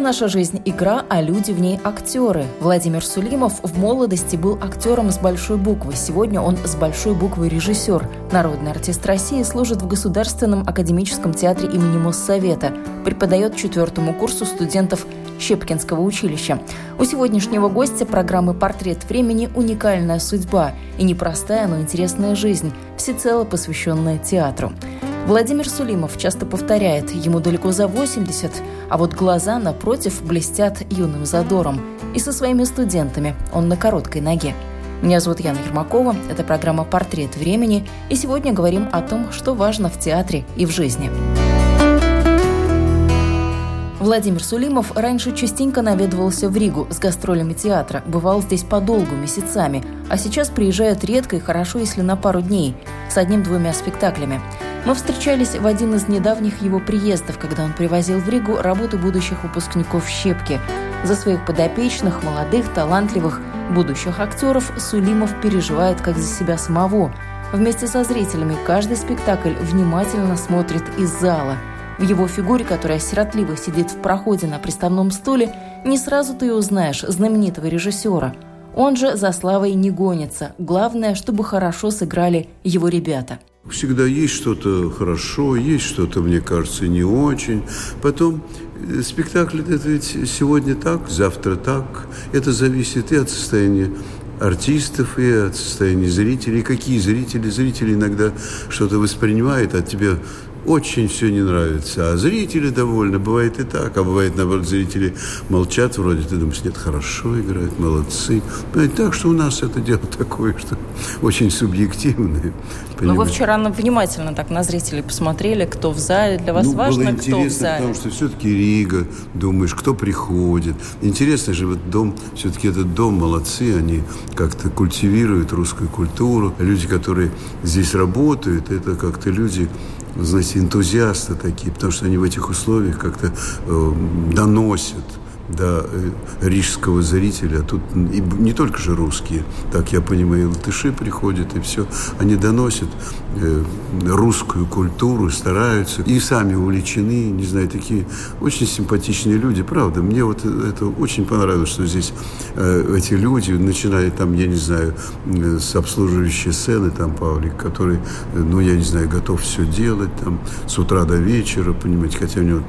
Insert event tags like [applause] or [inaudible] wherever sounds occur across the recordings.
Наша жизнь – игра, а люди в ней – актеры. Владимир Сулимов в молодости был актером с большой буквы. Сегодня он с большой буквы режиссер. Народный артист России служит в Государственном академическом театре имени Моссовета. Преподает четвертому курсу студентов Щепкинского училища. У сегодняшнего гостя программы «Портрет времени» уникальная судьба и непростая, но интересная жизнь, всецело посвященная театру. Владимир Сулимов часто повторяет, ему далеко за 80, а вот глаза, напротив, блестят юным задором. И со своими студентами он на короткой ноге. Меня зовут Яна Ермакова, это программа «Портрет времени», и сегодня говорим о том, что важно в театре и в жизни. Владимир Сулимов раньше частенько наведывался в Ригу с гастролями театра, бывал здесь подолгу, месяцами, а сейчас приезжает редко и хорошо, если на пару дней, с одним-двумя спектаклями – мы встречались в один из недавних его приездов, когда он привозил в Ригу работы будущих выпускников «Щепки». За своих подопечных, молодых, талантливых, будущих актеров Сулимов переживает как за себя самого. Вместе со зрителями каждый спектакль внимательно смотрит из зала. В его фигуре, которая сиротливо сидит в проходе на приставном стуле, не сразу ты узнаешь знаменитого режиссера. Он же за славой не гонится. Главное, чтобы хорошо сыграли его ребята – Всегда есть что-то хорошо, есть что-то, мне кажется, не очень. Потом э, спектакль это ведь сегодня так, завтра так. Это зависит и от состояния артистов и от состояния зрителей. Какие зрители? Зрители иногда что-то воспринимают, а тебе очень все не нравится. А зрители довольны, бывает и так. А бывает, наоборот, зрители молчат вроде. Ты думаешь, нет, хорошо играют, молодцы. Бывает так, что у нас это дело такое, что очень субъективное. Но вы вчера внимательно так на зрителей посмотрели, кто в зале. Для вас ну, важно, было интересно, кто в зале? потому что все-таки Рига, думаешь, кто приходит. Интересно же, вот дом, все-таки этот дом, молодцы, они как-то культивируют русскую культуру. Люди, которые здесь работают, это как-то люди знаете, энтузиасты такие, потому что они в этих условиях как-то э, доносят до э, рижского зрителя. Тут и не только же русские, так я понимаю, и латыши приходят, и все. Они доносят э, русскую культуру, стараются. И сами увлечены, не знаю, такие очень симпатичные люди, правда. Мне вот это очень понравилось, что здесь э, эти люди, начиная там, я не знаю, с обслуживающей сцены, там Павлик, который, ну, я не знаю, готов все делать, там, с утра до вечера, понимаете, хотя у него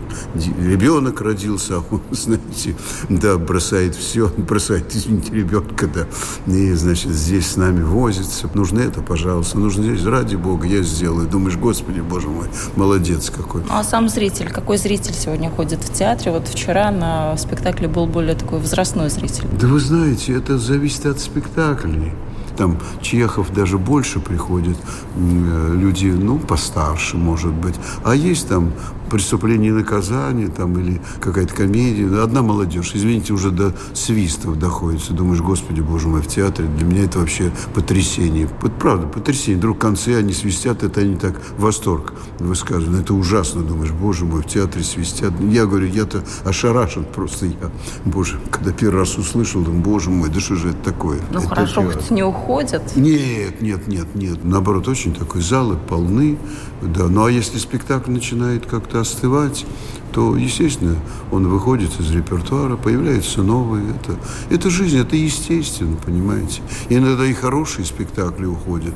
ребенок родился, а он, [laughs] знаете, дети, да, бросает все, [laughs] бросает, извините, ребенка, да, и, значит, здесь с нами возится. Нужно это, пожалуйста, нужно здесь, ради бога, я сделаю. Думаешь, господи, боже мой, молодец какой. Ну, а сам зритель, какой зритель сегодня ходит в театре? Вот вчера на спектакле был более такой возрастной зритель. Да вы знаете, это зависит от спектаклей там Чехов даже больше приходит, э, люди, ну, постарше, может быть. А есть там преступление и наказание там, или какая-то комедия. Одна молодежь, извините, уже до свистов доходится. Думаешь, господи, боже мой, в театре для меня это вообще потрясение. Вот правда, потрясение. Вдруг в конце они свистят, это они так восторг высказывают. Это ужасно, думаешь, боже мой, в театре свистят. Я говорю, я-то ошарашен просто. Я, боже, когда первый раз услышал, думаю, боже мой, да что же это такое? Ну это хорошо, хоть не уходят. Нет, нет, нет, нет. Наоборот, очень такой залы полны. Да. Ну а если спектакль начинает как-то остывать, то, естественно, он выходит из репертуара, появляются новые. Это, это жизнь, это естественно, понимаете. И иногда и хорошие спектакли уходят.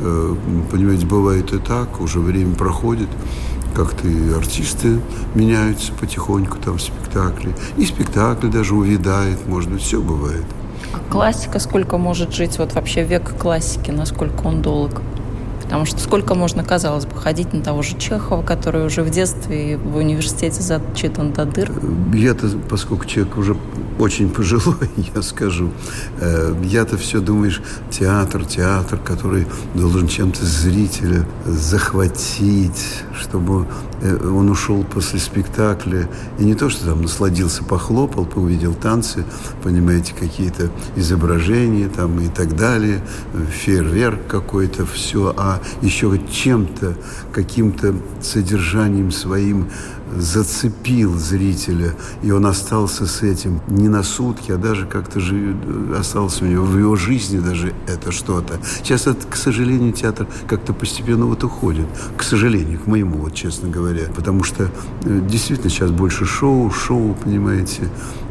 Э, понимаете, бывает и так, уже время проходит, как-то и артисты меняются потихоньку там в спектакле. И спектакль даже увядает, может быть, все бывает. А классика сколько может жить? Вот вообще век классики, насколько он долг? Потому что сколько можно, казалось бы, ходить на того же Чехова, который уже в детстве и в университете зачитан до дыр? Я-то, поскольку человек уже очень пожилой, [laughs] я скажу, э, я-то все думаешь, театр, театр, который должен чем-то зрителя захватить, чтобы он ушел после спектакля, и не то, что там насладился, похлопал, увидел танцы, понимаете, какие-то изображения там и так далее, фейерверк какой-то, все, а еще чем-то, каким-то содержанием своим зацепил зрителя, и он остался с этим не на сутки, а даже как-то же остался у него в его жизни даже это что-то. Сейчас, это, к сожалению, театр как-то постепенно вот уходит. К сожалению, к моему, вот честно говоря. Потому что э, действительно сейчас больше шоу, шоу, понимаете,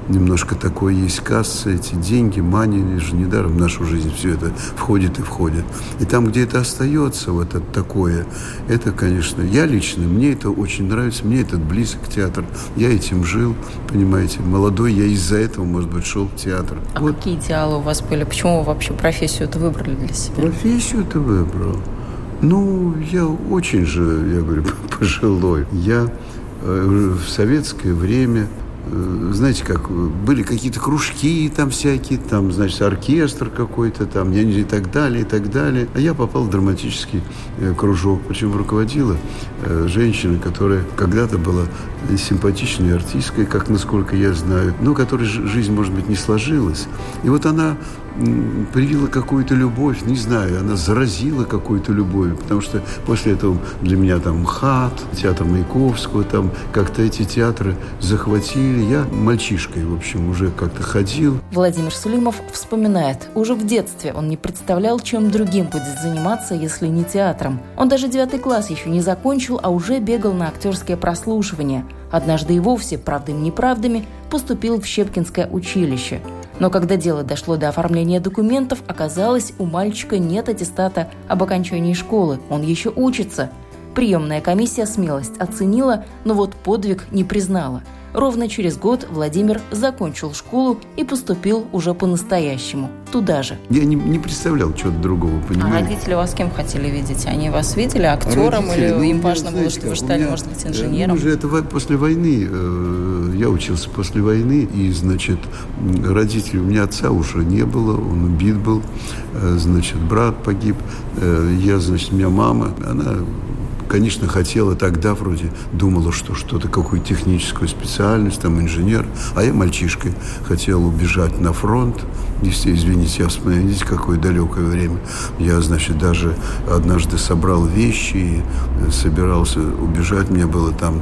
немножко такое есть касса, эти деньги, мани, же недаром в нашу жизнь все это входит и входит. И там, где это остается, вот это такое, это, конечно, я лично, мне это очень нравится, мне этот близок театр, я этим жил, понимаете, молодой, я из-за этого, может быть, шел в театр. А вот. какие идеалы у вас были? Почему вы вообще профессию это выбрали для себя? Профессию это выбрал? Ну, я очень же, я говорю, [laughs] пожилой. Я э, в советское время знаете, как были какие-то кружки там всякие, там, значит, оркестр какой-то там, я не и так далее, и так далее. А я попал в драматический э, кружок, причем руководила э, женщина, которая когда-то была симпатичной артисткой, как насколько я знаю, но которой жизнь, может быть, не сложилась. И вот она привила какую-то любовь, не знаю, она заразила какую-то любовь, потому что после этого для меня там МХАТ, театр Маяковского, там как-то эти театры захватили. Я мальчишкой, в общем, уже как-то ходил. Владимир Сулимов вспоминает, уже в детстве он не представлял, чем другим будет заниматься, если не театром. Он даже девятый класс еще не закончил, а уже бегал на актерское прослушивание. Однажды и вовсе, правдами-неправдами, поступил в Щепкинское училище – но когда дело дошло до оформления документов, оказалось, у мальчика нет аттестата об окончании школы, он еще учится. Приемная комиссия смелость оценила, но вот подвиг не признала – Ровно через год Владимир закончил школу и поступил уже по-настоящему, туда же. Я не, не представлял чего-то другого, понимаете? А родители вас кем хотели видеть? Они вас видели актером родители, или ну, им важно было, что вы стали, меня, может быть, инженером? Ну, же это после войны. Э, я учился после войны, и, значит, родителей у меня отца уже не было, он убит был, э, значит, брат погиб. Э, я, значит, у меня мама, она конечно, хотела тогда вроде, думала, что что-то, какую-то техническую специальность, там, инженер. А я мальчишкой хотел убежать на фронт. Если, извините, я вспоминаю, видите, какое далекое время. Я, значит, даже однажды собрал вещи и собирался убежать. Мне было там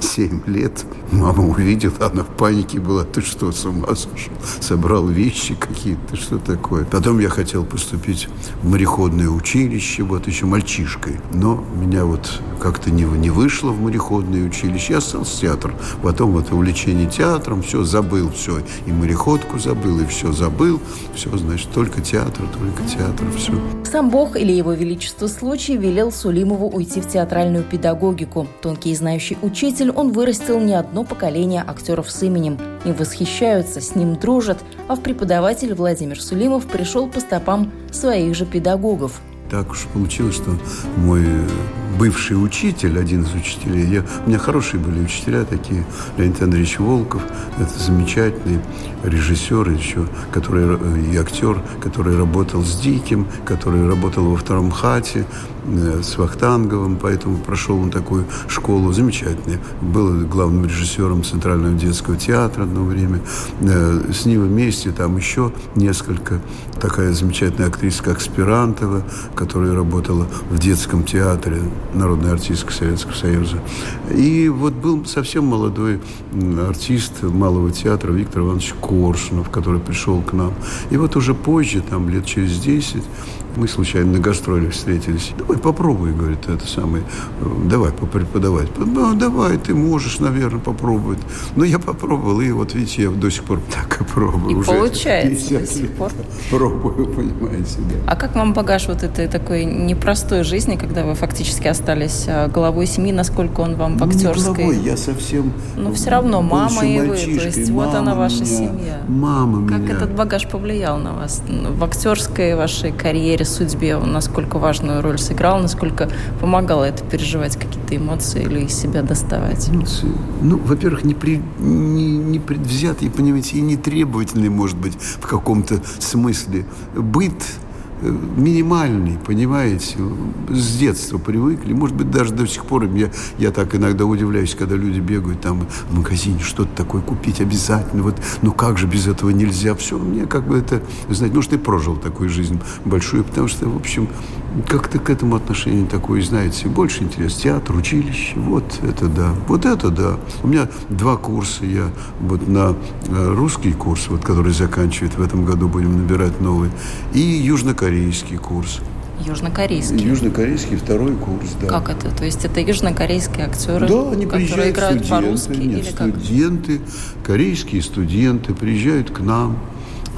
7 лет. Мама увидела, она в панике была. Ты что, с ума сошел? Собрал вещи какие-то, что такое? Потом я хотел поступить в мореходное училище, вот еще мальчишкой. Но меня вот как-то не, не вышло в мореходное училище. Я остался театр. Потом вот увлечение театром, все, забыл все. И мореходку забыл, и все забыл. Все, значит, только театр, только театр, все. Сам Бог или его величество случай велел Сулимову уйти в театральную педагогику. Тонкий и знающий учитель он вырастил не одно поколение актеров с именем. Им восхищаются, с ним дружат, а в преподаватель Владимир Сулимов пришел по стопам своих же педагогов. Так уж получилось, что мой бывший учитель, один из учителей, я, у меня хорошие были учителя такие, Леонид Андреевич Волков, это замечательный режиссер еще, который и актер, который работал с Диким, который работал во втором хате, Э, с Вахтанговым, поэтому прошел он такую школу замечательную. Был главным режиссером Центрального детского театра одно время. Э, с ним вместе там еще несколько. Такая замечательная актриса, как Спирантова, которая работала в детском театре, народная артистка Советского Союза. И вот был совсем молодой артист Малого театра Виктор Иванович Коршунов, который пришел к нам. И вот уже позже, там лет через 10, мы случайно на гастролях встретились. Давай попробуй, говорит, это самое, давай попреподавать. Ну, давай, ты можешь, наверное, попробовать. Но я попробовал, и вот видите, я до сих пор так и пробую. И Уже получается до сих пор. Пробую, понимаете, да. А как вам багаж вот этой такой непростой жизни, когда вы фактически остались а, главой семьи, насколько он вам в ну, актерской... Не главой, я совсем... Ну, все равно мама и вы, то есть мама вот она ваша меня, семья. Мама как меня. Как этот багаж повлиял на вас в актерской вашей карьере? карьере, судьбе, он насколько важную роль сыграл, насколько помогало это переживать какие-то эмоции или из себя доставать? Эмоции. Ну, во-первых, не, при, не, не предвзятый, понимаете, и не требовательный, может быть, в каком-то смысле. Быт э, минимальный, понимаете, с детства привыкли. Может быть, даже до сих пор я, я так иногда удивляюсь, когда люди бегают там в магазине, что-то такое купить обязательно. Вот, ну как же без этого нельзя? Все, мне как бы это, знаете, ну что ты прожил такую жизнь большую, потому что, в общем, как-то к этому отношение такое, знаете, больше интерес. Театр, училище, вот это да, вот это да. У меня два курса, я вот на э, русский курс, вот который заканчивает в этом году, будем набирать новый, и южнокорейский курс. Южнокорейский. Южнокорейский второй курс, да. Как это? То есть это южнокорейские актеры, да, они которые играют по-русски? Нет, или как? студенты, корейские студенты приезжают к нам.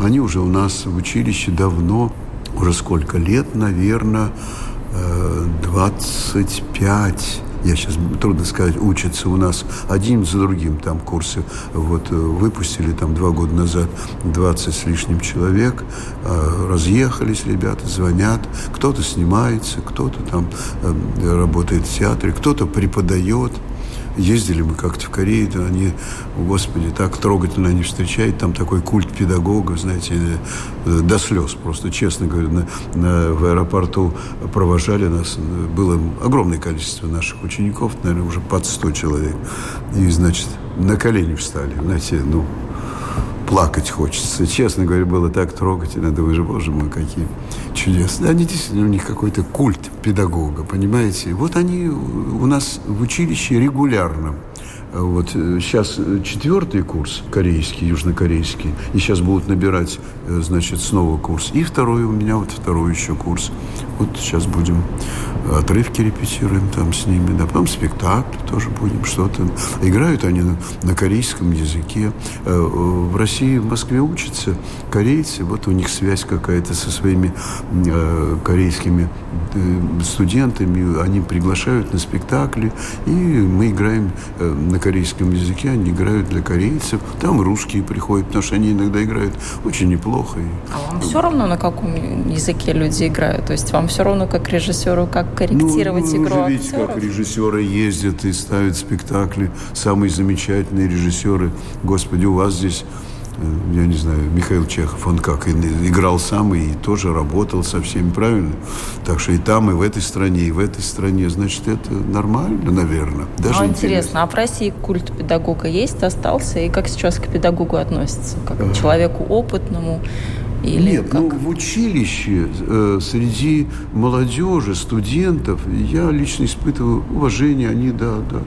Они уже у нас в училище давно, уже сколько лет, наверное, 25 я сейчас трудно сказать, учатся у нас один за другим там курсы. Вот э, выпустили там два года назад 20 с лишним человек, э, разъехались ребята, звонят, кто-то снимается, кто-то там э, работает в театре, кто-то преподает. Ездили мы как-то в Корею, да, они, господи, так трогательно они встречают, там такой культ педагога, знаете, э, до слез просто, честно говоря, на, на, в аэропорту провожали нас, было огромное количество наших учеников, наверное, уже под 100 человек, и, значит, на колени встали, знаете, ну, плакать хочется. Честно говоря, было так трогательно. Думаешь, боже мой, какие чудесные. Они действительно, у них какой-то культ педагога, понимаете? Вот они у нас в училище регулярно вот сейчас э, четвертый курс корейский, южнокорейский, и сейчас будут набирать, э, значит, снова курс. И второй у меня, вот второй еще курс. Вот сейчас будем отрывки репетируем там с ними, да, потом спектакль тоже будем что-то. Играют они на, на корейском языке. Э, в России, в Москве учатся корейцы, вот у них связь какая-то со своими корейскими студентами, они приглашают на спектакли, и мы играем на корейском языке, они играют для корейцев. Там русские приходят, потому что они иногда играют очень неплохо. А вам все равно, на каком языке люди играют? То есть вам все равно, как режиссеру, как корректировать ну, игру вы видите, актеров? как режиссеры ездят и ставят спектакли. Самые замечательные режиссеры. Господи, у вас здесь я не знаю, Михаил Чехов, он как, играл сам и тоже работал со всеми, правильно? Так что и там, и в этой стране, и в этой стране, значит, это нормально, наверное. Даже ну, интересно, а в России культ педагога есть, остался, и как сейчас к педагогу относятся? Как к человеку опытному? Или Нет, как? ну в училище э, среди молодежи, студентов я лично испытываю уважение, они, да, да,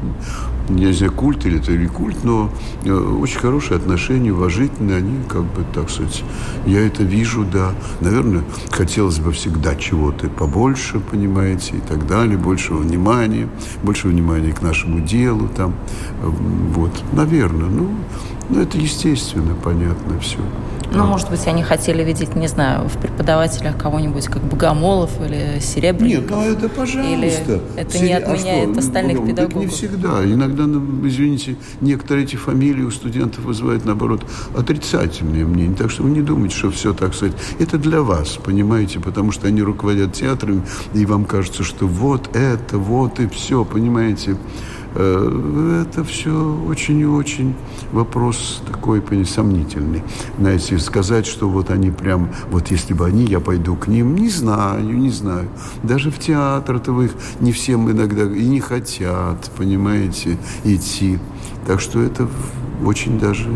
я не знаю, культ или это или культ, но э, очень хорошие отношения, уважительные, они как бы, так сказать, я это вижу, да. Наверное, хотелось бы всегда чего-то побольше, понимаете, и так далее, больше внимания, больше внимания к нашему делу, там, э, вот, наверное, ну, ну, это естественно, понятно все. Ну, может быть, они хотели видеть, не знаю, в преподавателях кого-нибудь, как Богомолов или Серебренников. Нет, ну это пожалуйста. Или это не отменяет а что? остальных Богомол, педагогов? Так не всегда. Иногда, ну, извините, некоторые эти фамилии у студентов вызывают, наоборот, отрицательные мнения. Так что вы не думайте, что все, так сказать, это для вас, понимаете, потому что они руководят театрами, и вам кажется, что вот это, вот и все, понимаете. Э, это все очень и очень вопрос такой сомнительный. Знаете, сказать, что вот они прям, вот если бы они, я пойду к ним, не знаю, не знаю. Даже в театр-то их не всем иногда и не хотят, понимаете, идти. Так что это очень даже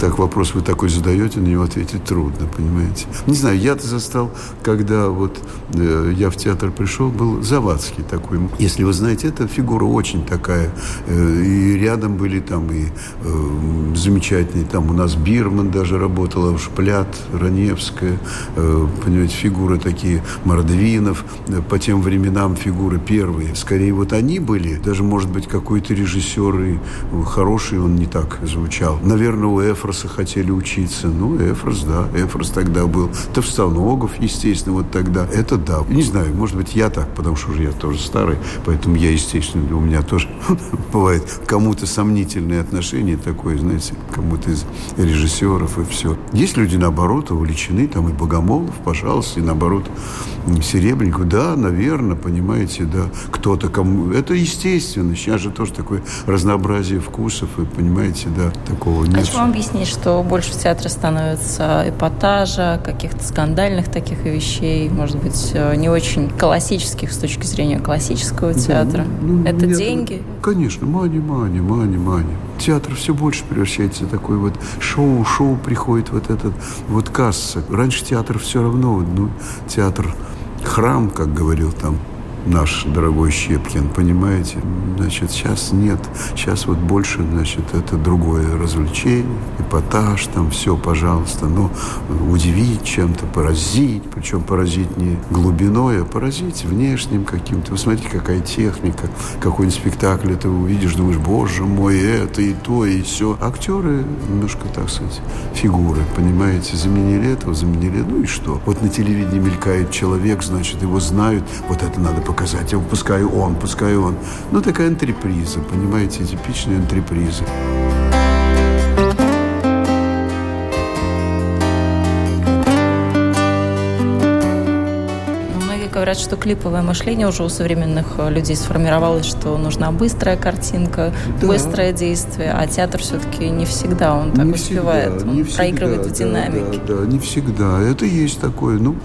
так вопрос вы такой задаете, на него ответить трудно, понимаете. Не знаю, я-то застал, когда вот э, я в театр пришел, был Завадский такой. Если вы знаете, это фигура очень такая. Э, и рядом были там и э, замечательные, там у нас Бирман даже работала, Шплят, Раневская, э, понимаете, фигуры такие, Мордвинов, э, по тем временам фигуры первые. Скорее вот они были, даже может быть какой-то режиссер и хороший, он не так звучал. Наверное, у Эфроса хотели учиться. Ну, Эфрос, да, Эфрос тогда был. Товстоногов, естественно, вот тогда. Это да. Не знаю, может быть, я так, потому что уже я тоже старый, поэтому я, естественно, у меня тоже [laughs] бывает кому-то сомнительные отношения такое, знаете, кому-то из режиссеров и все. Есть люди, наоборот, увлечены, там и Богомолов, пожалуйста, и наоборот, Серебренников, да, наверное, понимаете, да, кто-то кому... Это естественно, сейчас же тоже такое разнообразие вкусов, и, понимаете, понимаете, да, такого нет. Хочу вам объяснить, что больше в театре становится эпатажа, каких-то скандальных таких вещей, может быть, э, не очень классических с точки зрения классического театра. Ну, ну, Это нет, деньги? Конечно, мани, мани, мани, мани. Театр все больше превращается в такой вот шоу, шоу приходит вот этот вот касса. Раньше театр все равно, ну, театр храм, как говорил там наш дорогой Щепкин, понимаете? Значит, сейчас нет. Сейчас вот больше, значит, это другое развлечение, эпатаж, там все, пожалуйста. Но удивить чем-то, поразить, причем поразить не глубиной, а поразить внешним каким-то. Вы смотрите, какая техника, какой-нибудь спектакль, это увидишь, думаешь, боже мой, это и то, и все. Актеры немножко, так сказать, фигуры, понимаете? Заменили этого, заменили, ну и что? Вот на телевидении мелькает человек, значит, его знают, вот это надо показать, а пускай он, пускай он. Ну, такая антреприза, понимаете, типичная антреприза. говорят, что клиповое мышление уже у современных э, людей сформировалось, что нужна быстрая картинка, да. быстрое действие, а театр все-таки не всегда он так не успевает, всегда, он не проигрывает всегда, в динамике. Да, да, да, не всегда. Это есть такое. Ну,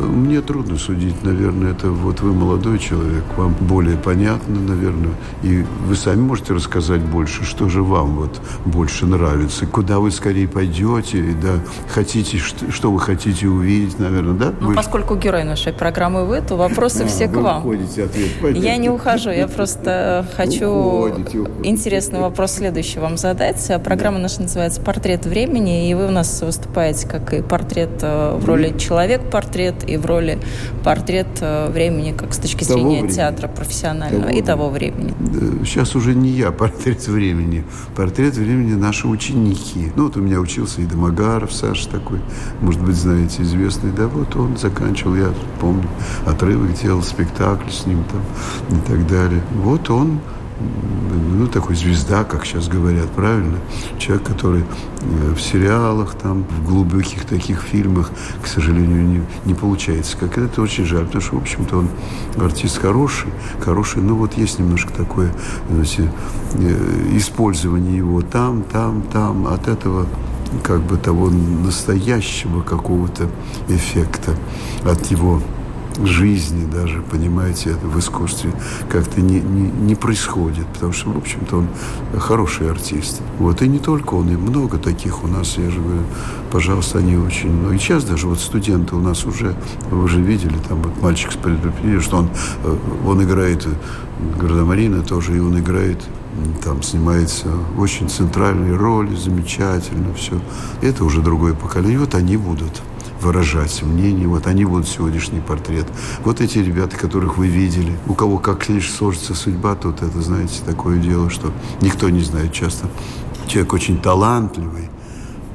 мне трудно судить, наверное, это вот вы молодой человек, вам более понятно, наверное, и вы сами можете рассказать больше, что же вам вот больше нравится, куда вы скорее пойдете, да, хотите, что, что вы хотите увидеть, наверное, да? Ну, вы поскольку герой нашей программы вы, то вопросы а, все к вам. Уходите, ответ. Я не ухожу, я просто хочу уходите, уходите. интересный вопрос следующий вам задать. Программа наша называется «Портрет времени», и вы у нас выступаете как и портрет э, в роли человек-портрет, и в роли портрет э, времени, как с точки того зрения времени. театра профессионального того и того времени. Сейчас уже не я портрет времени. Портрет времени наши ученики. Ну, вот у меня учился и Домогаров, Саша такой, может быть, знаете, известный. Да, вот он заканчивал, я помню, отрывок делал, спектакль с ним там и так далее. Вот он ну, такой звезда, как сейчас говорят, правильно? Человек, который э, в сериалах, там, в глубоких таких фильмах, к сожалению, не, не получается. Как это очень жаль, потому что, в общем-то, он артист хороший, хороший, но вот есть немножко такое, знаете, э, использование его там, там, там, от этого как бы того настоящего какого-то эффекта, от его жизни даже, понимаете, в искусстве как-то не, не, не происходит, потому что, в общем-то, он хороший артист. Вот, и не только он, и много таких у нас, я же говорю, пожалуйста, они очень, ну, и сейчас даже вот студенты у нас уже, вы уже видели, там вот мальчик с предупредили, что он, э, он играет Гардемарина тоже, и он играет там снимается очень центральные роли, замечательно все. Это уже другое поколение. Вот они будут выражать мнение. Вот они будут сегодняшний портрет. Вот эти ребята, которых вы видели. У кого как лишь сложится судьба, тут это, знаете, такое дело, что никто не знает часто. Человек очень талантливый.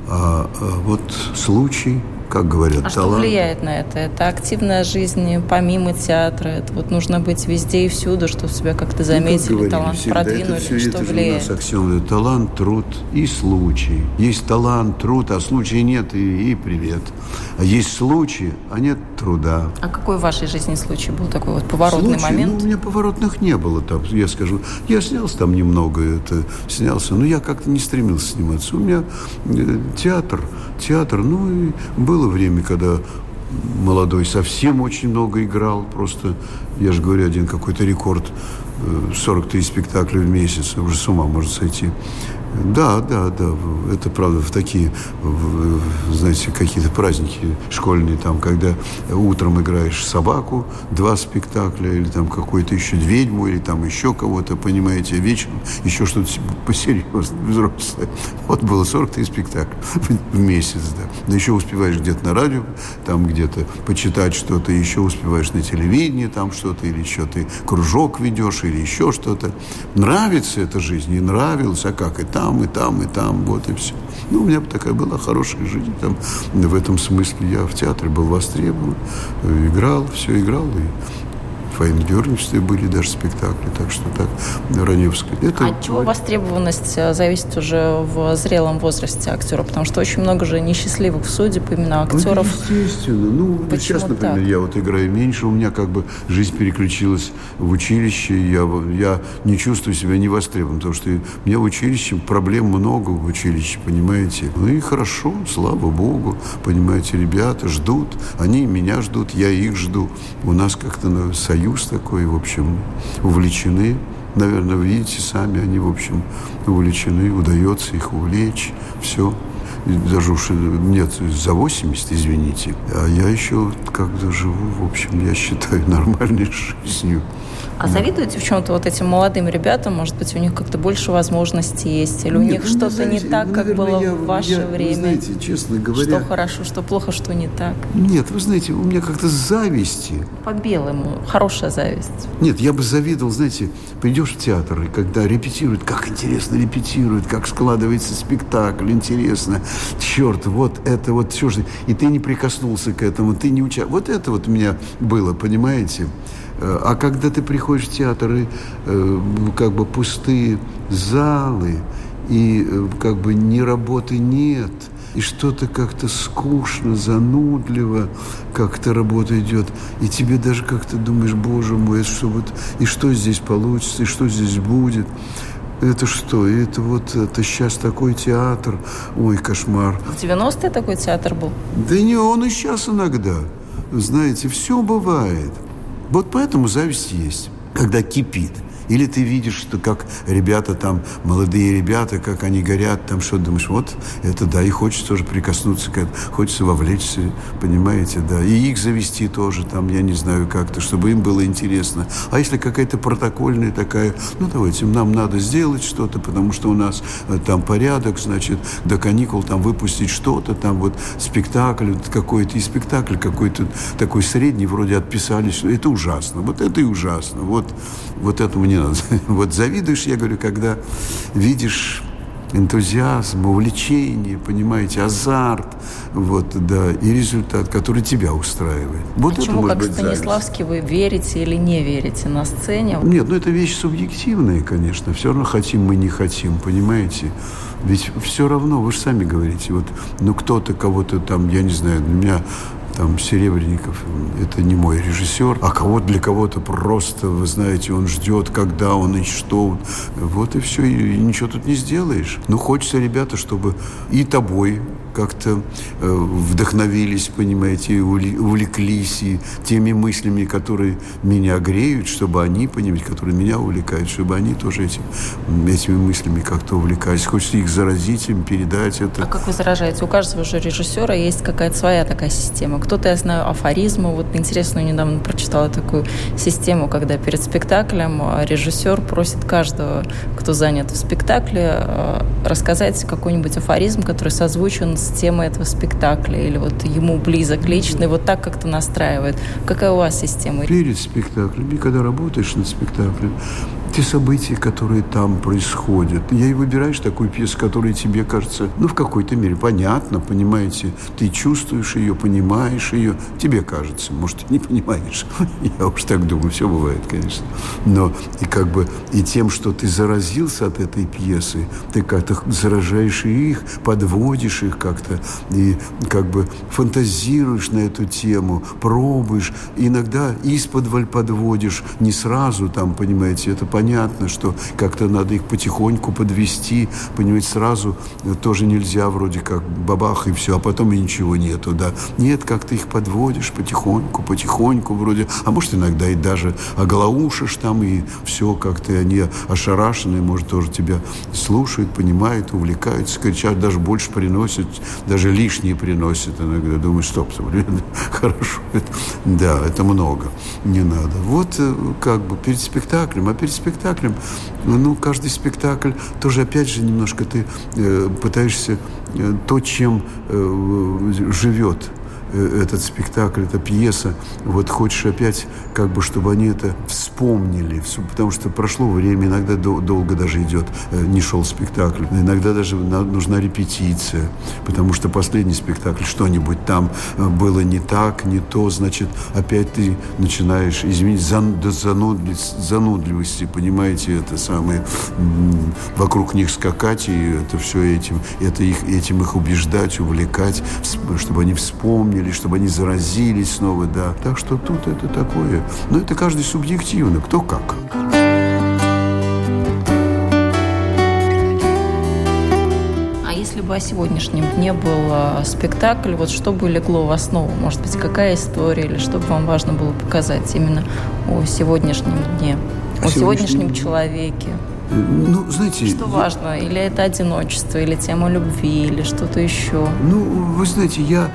А, а вот случай как говорят, а талант. что влияет на это? Это активная жизнь помимо театра. Это вот нужно быть везде и всюду, чтобы себя как-то заметили, ну, как талант всегда, продвинули. Это все, что это влияет? У нас аксиом. Талант, труд и случай. Есть талант, труд, а случая нет, и, и привет. А есть случай, а нет труда. А какой в вашей жизни случай был такой вот поворотный случай? момент? Ну, у меня поворотных не было там, я скажу. Я снялся там немного, это снялся, но я как-то не стремился сниматься. У меня э, театр, театр, ну и было было время, когда молодой совсем очень много играл. Просто, я же говорю, один какой-то рекорд 40 э, спектаклей в месяц. Уже с ума может сойти. Да, да, да. Это правда в такие, знаете, какие-то праздники школьные, там, когда утром играешь собаку, два спектакля, или там какую-то еще ведьму, или там еще кого-то, понимаете, вечером еще что-то посерьезное, [laughs] взрослое. Вот было 43 спектакля в месяц, да. Но еще успеваешь где-то на радио, там где-то почитать что-то, еще успеваешь на телевидении там что-то, или еще ты кружок ведешь, или еще что-то. Нравится эта жизнь, не нравилась, а как и там там, и там, и там, вот и все. Ну, у меня такая была хорошая жизнь. Там, в этом смысле я в театре был востребован, играл, все играл. И в были даже спектакли, так что так, Раневская. Это... А от чего востребованность э, зависит уже в зрелом возрасте актера? Потому что очень много же несчастливых судеб именно ну, актеров. Ну, естественно. Ну, Почему сейчас, например, так? я вот играю меньше, у меня как бы жизнь переключилась в училище, я, я не чувствую себя невостребованным, потому что у меня в училище проблем много в училище, понимаете? Ну и хорошо, слава богу, понимаете, ребята ждут, они меня ждут, я их жду. У нас как-то ну, союз такой, в общем, увлечены. Наверное, видите сами, они, в общем, увлечены, удается их увлечь, все. Даже уж нет, за 80, извините. А я еще как-то живу, в общем, я считаю, [laughs] нормальной жизнью. А завидуете в чем-то вот этим молодым ребятам? Может быть, у них как-то больше возможностей есть? Или у Нет, них ну, что-то не так, ну, как было я, в ваше я, время? Знаете, честно говоря... Что хорошо, что плохо, что не так? Нет, вы знаете, у меня как-то зависти. По-белому. Хорошая зависть. Нет, я бы завидовал, знаете, придешь в театр, и когда репетируют, как интересно репетируют, как складывается спектакль, интересно. Черт, вот это вот все же... И ты не прикоснулся к этому, ты не участвовал. Вот это вот у меня было, понимаете? Э, а когда ты приходишь в театр, и э, как бы пустые залы, и э, как бы ни работы нет, и что-то как-то скучно, занудливо, как-то работа идет, и тебе даже как-то думаешь, боже мой, что вот, и что здесь получится, и что здесь будет. Это что? Это вот это сейчас такой театр. Ой, кошмар. В 90-е такой театр был? Да не, он и сейчас иногда. Знаете, все бывает. Вот поэтому зависть есть, когда кипит. Или ты видишь, что как ребята там, молодые ребята, как они горят, там что думаешь, вот это да, и хочется тоже прикоснуться к этому, хочется вовлечься, понимаете, да. И их завести тоже там, я не знаю как-то, чтобы им было интересно. А если какая-то протокольная такая, ну давайте, нам надо сделать что-то, потому что у нас э, там порядок, значит, до каникул там выпустить что-то, там вот спектакль какой-то, и спектакль какой-то такой средний, вроде отписались, это ужасно, вот это и ужасно, вот, вот этому не надо. [laughs] Вот завидуешь, я говорю, когда видишь энтузиазм, увлечение, понимаете, азарт, вот, да, и результат, который тебя устраивает. Вот Почему, это, как быть, Станиславский, зависть. вы верите или не верите на сцене? Нет, ну это вещь субъективная, конечно. Все равно хотим мы, не хотим, понимаете? Ведь все равно, вы же сами говорите, вот, ну кто-то кого-то там, я не знаю, для меня там Серебренников, это не мой режиссер, а кого для кого-то просто, вы знаете, он ждет, когда он и что. Вот и все, и ничего тут не сделаешь. Ну, хочется, ребята, чтобы и тобой как-то э, вдохновились, понимаете, увлеклись и теми мыслями, которые меня греют, чтобы они, понимаете, которые меня увлекают, чтобы они тоже этим, этими мыслями как-то увлекались. Хочется их заразить, им передать это. А как вы заражаете? У каждого же режиссера есть какая-то своя такая система. Кто-то, я знаю, афоризмы. Вот интересно, недавно прочитала такую систему, когда перед спектаклем а, режиссер просит каждого, кто занят в спектакле, а, рассказать какой-нибудь афоризм, который созвучен с темой этого спектакля, или вот ему близок лично, и вот так как-то настраивает. Какая у вас система? Перед спектаклем, и когда работаешь над спектаклем, те события, которые там происходят. Я и выбираешь такую пьесу, которая тебе кажется, ну, в какой-то мере понятно, понимаете, ты чувствуешь ее, понимаешь ее, тебе кажется, может, не понимаешь. [laughs] Я уж так думаю, все бывает, конечно. Но и как бы и тем, что ты заразился от этой пьесы, ты как-то заражаешь их, подводишь их как-то, и как бы фантазируешь на эту тему, пробуешь, иногда из-под подводишь, не сразу там, понимаете, это понятно, понятно, что как-то надо их потихоньку подвести, понимаете, сразу тоже нельзя вроде как бабах и все, а потом и ничего нету, да. Нет, как ты их подводишь потихоньку, потихоньку вроде, а может иногда и даже оголоушишь там, и все как-то они ошарашенные, может тоже тебя слушают, понимают, увлекаются, кричат, даже больше приносят, даже лишние приносят иногда. Думаю, стоп, [laughs] хорошо, да, это много, не надо. Вот э, как бы перед спектаклем, а перед спектаклем спектаклем. Ну, каждый спектакль тоже, опять же, немножко ты э, пытаешься э, то, чем э, живет этот спектакль, эта пьеса, вот хочешь опять, как бы, чтобы они это вспомнили, потому что прошло время, иногда долго даже идет, э, не шел спектакль, иногда даже нужна репетиция, потому что последний спектакль, что-нибудь там э, было не так, не то, значит, опять ты начинаешь, извините, занудливости, понимаете, это самое, вокруг них скакать, и это все этим, это их, этим их убеждать, увлекать, чтобы они вспомнили, чтобы они заразились снова, да. Так что тут это такое. Но это каждый субъективно, кто как. А если бы о сегодняшнем дне был спектакль, вот что бы легло в основу? Может быть, какая история или что бы вам важно было показать именно о сегодняшнем дне, о сегодняшнем человеке? Ну, знаете... Что важно? Или это одиночество, или тема любви, или что-то еще? Ну, вы знаете, я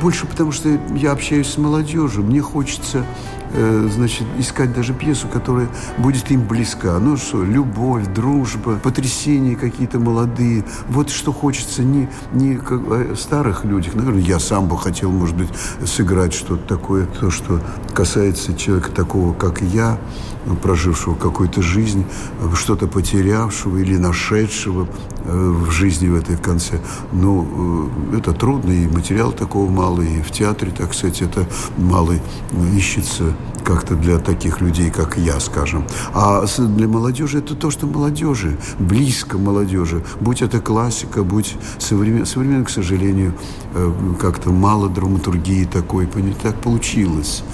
больше потому, что я общаюсь с молодежью. Мне хочется Э, значит, искать даже пьесу, которая будет им близка. Ну что, любовь, дружба, потрясения какие-то молодые. Вот что хочется не, не как, о старых людях. Наверное, я сам бы хотел, может быть, сыграть что-то такое, то, что касается человека такого, как я, прожившего какую-то жизнь, что-то потерявшего или нашедшего э, в жизни в этой конце. Но э, это трудно, и материал такого мало, и в театре, так сказать, это мало ищется как-то для таких людей, как я, скажем. А для молодежи это то, что молодежи, близко молодежи. Будь это классика, будь современ... современно, к сожалению, э, как-то мало драматургии такой. Так получилось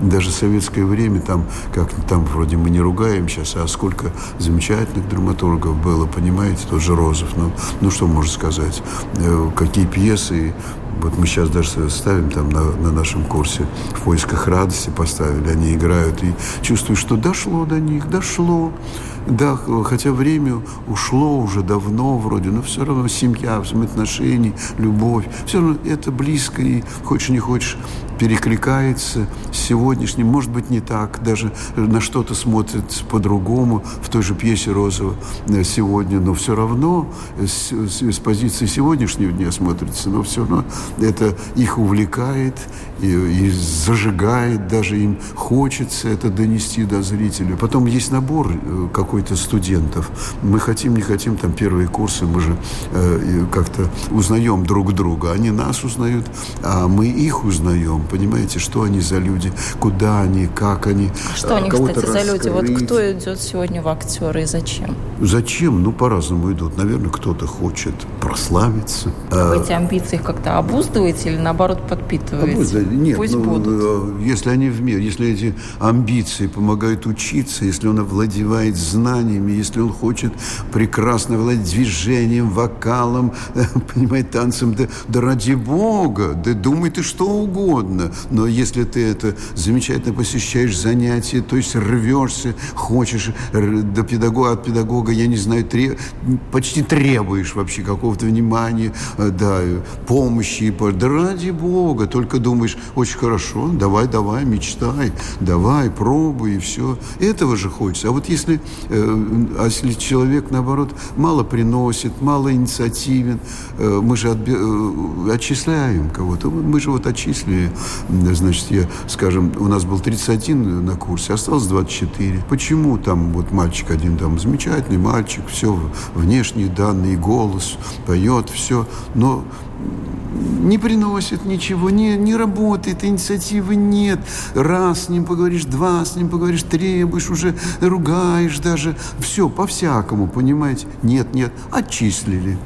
даже в советское время там, как там вроде мы не ругаем сейчас, а сколько замечательных драматургов было, понимаете, тот же Розов. Ну, ну что можно сказать? Э, какие пьесы вот мы сейчас даже ставим там на, на нашем курсе в поисках радости поставили, они играют и чувствую, что дошло до них, дошло. Да, хотя время ушло уже давно вроде, но все равно семья, взаимоотношения, любовь, все равно это близко и хочешь не хочешь перекликается с сегодняшним, может быть, не так, даже на что-то смотрит по-другому в той же пьесе Розова э, сегодня, но все равно с, с, с позиции сегодняшнего дня смотрится, но все равно это их увлекает и, и зажигает, даже им хочется это донести до зрителя. Потом есть набор э, какой-то студентов. Мы хотим, не хотим, там первые курсы, мы же э, как-то узнаем друг друга. Они нас узнают, а мы их узнаем понимаете, что они за люди, куда они, как они. А что они, кстати, раскрыть. за люди? Вот кто идет сегодня в актеры и зачем? Зачем? Ну, по-разному идут. Наверное, кто-то хочет прославиться. А вы эти амбиции как-то обуздываете или, наоборот, подпитываете? Обуздываете? Нет, Пусть ну, будут. Э, если они в мир, если эти амбиции помогают учиться, если он овладевает знаниями, если он хочет прекрасно владеть движением, вокалом, [laughs] понимаете, танцем, да, да ради Бога, да думай ты что угодно угодно, но если ты это замечательно посещаешь занятия, то есть рвешься, хочешь до педагога, от педагога, я не знаю, треб, почти требуешь вообще какого-то внимания, э, да, помощи, да ради Бога, только думаешь, очень хорошо, давай, давай, мечтай, давай, пробуй, и все. Этого же хочется. А вот если, э, а если человек, наоборот, мало приносит, мало инициативен, э, мы же отбе, отчисляем кого-то, мы же вот отчислили Значит, я, скажем, у нас был 31 на курсе, осталось 24. Почему там вот мальчик один там замечательный мальчик, все, внешние данные, голос, поет, все, но не приносит ничего, не, не работает, инициативы нет. Раз с ним поговоришь, два с ним поговоришь, требуешь, уже ругаешь даже. Все, по-всякому, понимаете? Нет, нет, отчислили.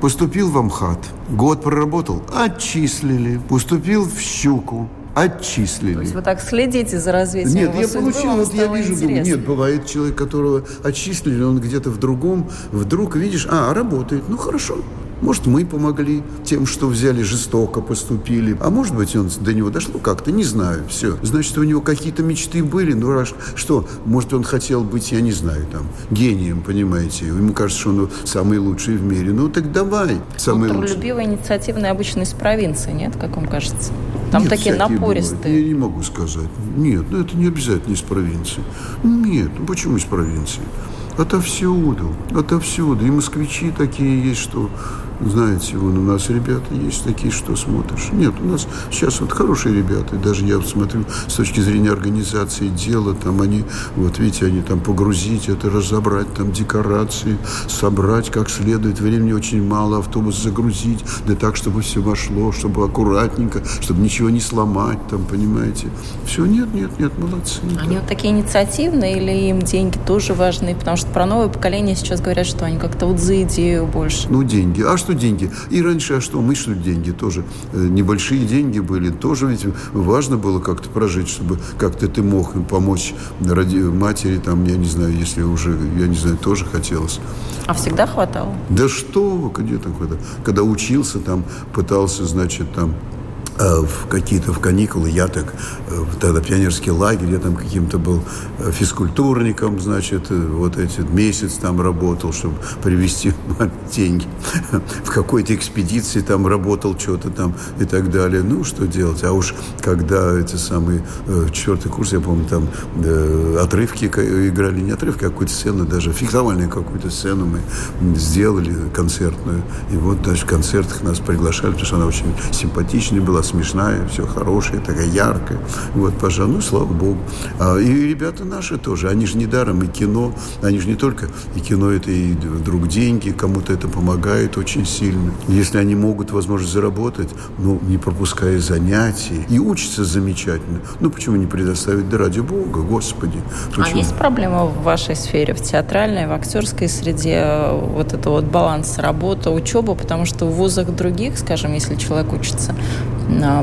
Поступил в Амхат, год проработал, отчислили. Поступил в Щуку, отчислили. То есть вы так следите за развитием Нет, я судьбы, получил, вот я вижу, думаю, нет, бывает человек, которого отчислили, он где-то в другом, вдруг видишь, а, работает, ну хорошо, может, мы помогли тем, что взяли, жестоко поступили. А может быть, он до него дошло как-то, не знаю. Все. Значит, у него какие-то мечты были. Ну, раз что, может, он хотел быть, я не знаю, там, гением, понимаете. Ему кажется, что он самый лучший в мире. Ну, так давай. Самый ну, трудолюбивый, инициативный обычно из провинции, нет, как вам кажется? Там нет, такие напористые. Бывают. Я не могу сказать. Нет, ну это не обязательно из провинции. Нет, ну почему из провинции? Отовсюду, отовсюду. И москвичи такие есть, что знаете, вон у нас ребята есть такие, что смотришь. Нет, у нас сейчас вот хорошие ребята, даже я смотрю с точки зрения организации дела, там они, вот видите, они там погрузить это, разобрать там декорации, собрать как следует, времени очень мало, автобус загрузить, да так, чтобы все вошло, чтобы аккуратненько, чтобы ничего не сломать, там, понимаете. Все, нет, нет, нет, молодцы. Они да. вот такие инициативные или им деньги тоже важны? Потому что про новое поколение сейчас говорят, что они как-то вот за идею больше. Ну, деньги. А что деньги? И раньше, а что? Мы что деньги тоже? Э, небольшие деньги были. Тоже ведь важно было как-то прожить, чтобы как-то ты мог помочь ради матери, там, я не знаю, если уже, я не знаю, тоже хотелось. А всегда хватало? Да что, где там хватало? Когда учился, там, пытался, значит, там, в какие-то в каникулы, я так, э, тогда пионерский лагерь, я там каким-то был э, физкультурником, значит, вот этот месяц там работал, чтобы привезти [laughs] деньги. В какой-то экспедиции там работал что-то там и так далее. Ну, что делать? А уж когда эти самые, четвертый курс, я помню, там отрывки играли, не отрывки, а какую-то сцену, даже фиксовальную какую-то сцену мы сделали концертную. И вот даже в концертах нас приглашали, потому что она очень симпатичная была, смешная, все хорошая, такая яркая. Вот, пожалуй, ну, слава богу. А, и ребята наши тоже, они же не даром и кино, они же не только и кино, это и вдруг деньги, кому-то это помогает очень сильно. Если они могут возможность заработать, ну, не пропуская занятий, и учатся замечательно, ну, почему не предоставить, да ради бога, господи. А почему? А есть проблема в вашей сфере, в театральной, в актерской среде, вот это вот баланс работа, учеба, потому что в вузах других, скажем, если человек учится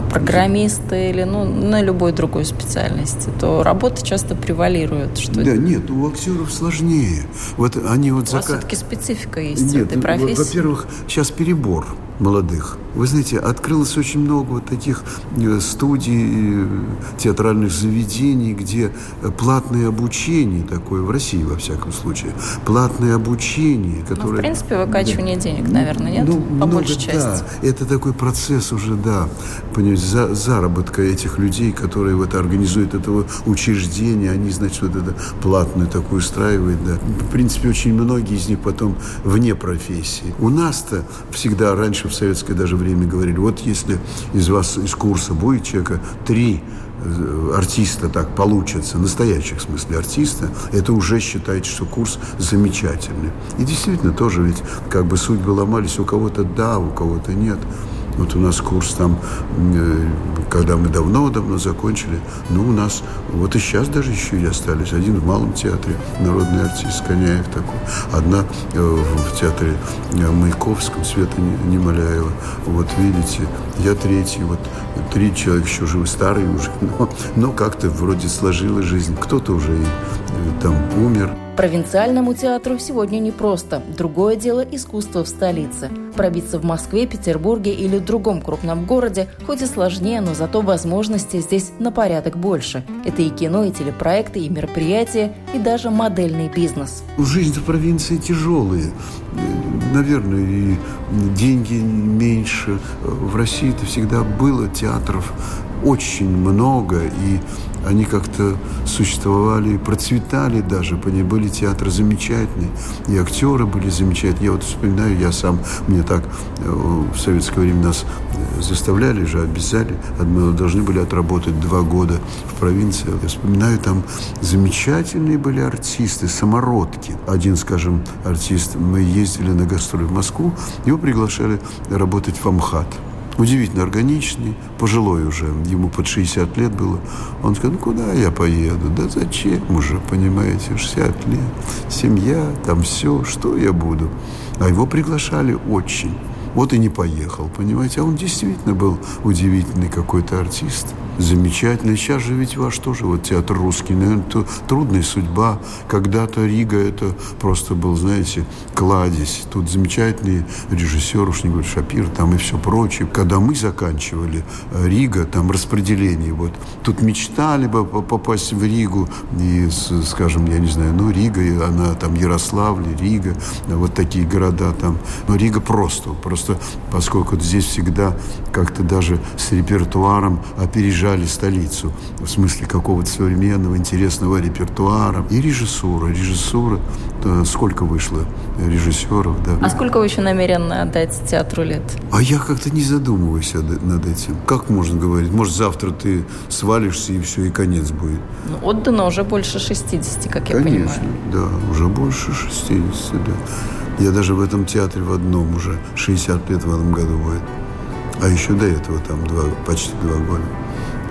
программисты или ну, на любой другой специальности, то работа часто превалирует. Что да, нет, у актеров сложнее. Вот они вот у зака... вас все-таки специфика есть нет, в этой профессии. Во-первых, сейчас перебор молодых. Вы знаете, открылось очень много вот таких э, студий, э, театральных заведений, где платное обучение такое, в России, во всяком случае, платное обучение, которое... Ну, в принципе, выкачивание да. денег, наверное, нет? Ну, По много, большей части. Да, это такой процесс уже, да, понимаете, за, заработка этих людей, которые вот организуют этого учреждения, они, значит, вот это платную такую устраивают, да. В принципе, очень многие из них потом вне профессии. У нас-то всегда раньше в советское даже время говорили, вот если из вас, из курса будет человека три э, артиста так получится, настоящих в смысле артиста, это уже считайте, что курс замечательный. И действительно тоже ведь как бы судьбы ломались, у кого-то да, у кого-то нет. Вот у нас курс там, э, когда мы давно-давно закончили, ну, у нас, вот и сейчас даже еще и остались. Один в Малом театре, народный артист Коняев такой. Одна э, в театре э, Маяковском, Света Немоляева. Вот видите, я третий, вот три человека еще живы, старые уже, [laughs] но, но как-то вроде сложилась жизнь. Кто-то уже и там умер. Провинциальному театру сегодня непросто. Другое дело – искусство в столице. Пробиться в Москве, Петербурге или другом крупном городе хоть и сложнее, но зато возможностей здесь на порядок больше. Это и кино, и телепроекты, и мероприятия, и даже модельный бизнес. Жизнь в провинции тяжелая. Наверное, и деньги меньше. В России это всегда было театров очень много, и они как-то существовали, процветали даже, были театры замечательные, и актеры были замечательные. Я вот вспоминаю, я сам, мне так э, в советское время нас э, заставляли же, обязали, мы должны были отработать два года в провинции. Я вспоминаю, там замечательные были артисты, самородки. Один, скажем, артист, мы ездили на гастроли в Москву, его приглашали работать в Амхат удивительно органичный, пожилой уже, ему под 60 лет было. Он сказал, ну куда я поеду? Да зачем уже, понимаете, 60 лет, семья, там все, что я буду? А его приглашали очень. Вот и не поехал, понимаете? А он действительно был удивительный какой-то артист замечательный. Сейчас же ведь ваш тоже вот театр русский, наверное, то трудная судьба. Когда-то Рига это просто был, знаете, кладезь. Тут замечательный режиссер, уж не говорю, Шапир, там и все прочее. Когда мы заканчивали э, Рига, там распределение, вот тут мечтали бы попасть в Ригу, и, скажем, я не знаю, ну, Рига, она там Ярославль, Рига, вот такие города там. Но Рига просто, просто поскольку здесь всегда как-то даже с репертуаром опережали столицу в смысле какого-то современного интересного репертуара и режиссура. Режиссура, сколько вышло режиссеров, да. А сколько вы еще намерены отдать театру лет? А я как-то не задумываюсь над этим. Как можно говорить? Может, завтра ты свалишься и все, и конец будет. Ну, отдано уже больше 60, как я Конечно, понимаю. Конечно, да, уже больше 60, да. Я даже в этом театре в одном уже 60 лет в этом году будет. А еще до этого там два, почти два года.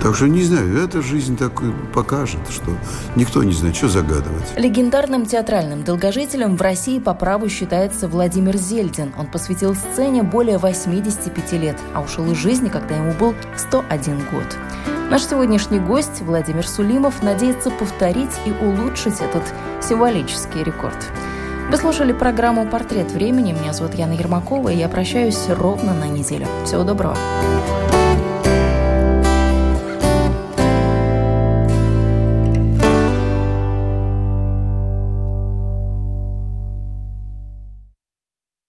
Так что не знаю, эта жизнь так покажет, что никто не знает, что загадывать. Легендарным театральным долгожителем в России по праву считается Владимир Зельдин. Он посвятил сцене более 85 лет, а ушел из жизни, когда ему был 101 год. Наш сегодняшний гость Владимир Сулимов надеется повторить и улучшить этот символический рекорд. Вы слушали программу «Портрет времени». Меня зовут Яна Ермакова, и я прощаюсь ровно на неделю. Всего доброго.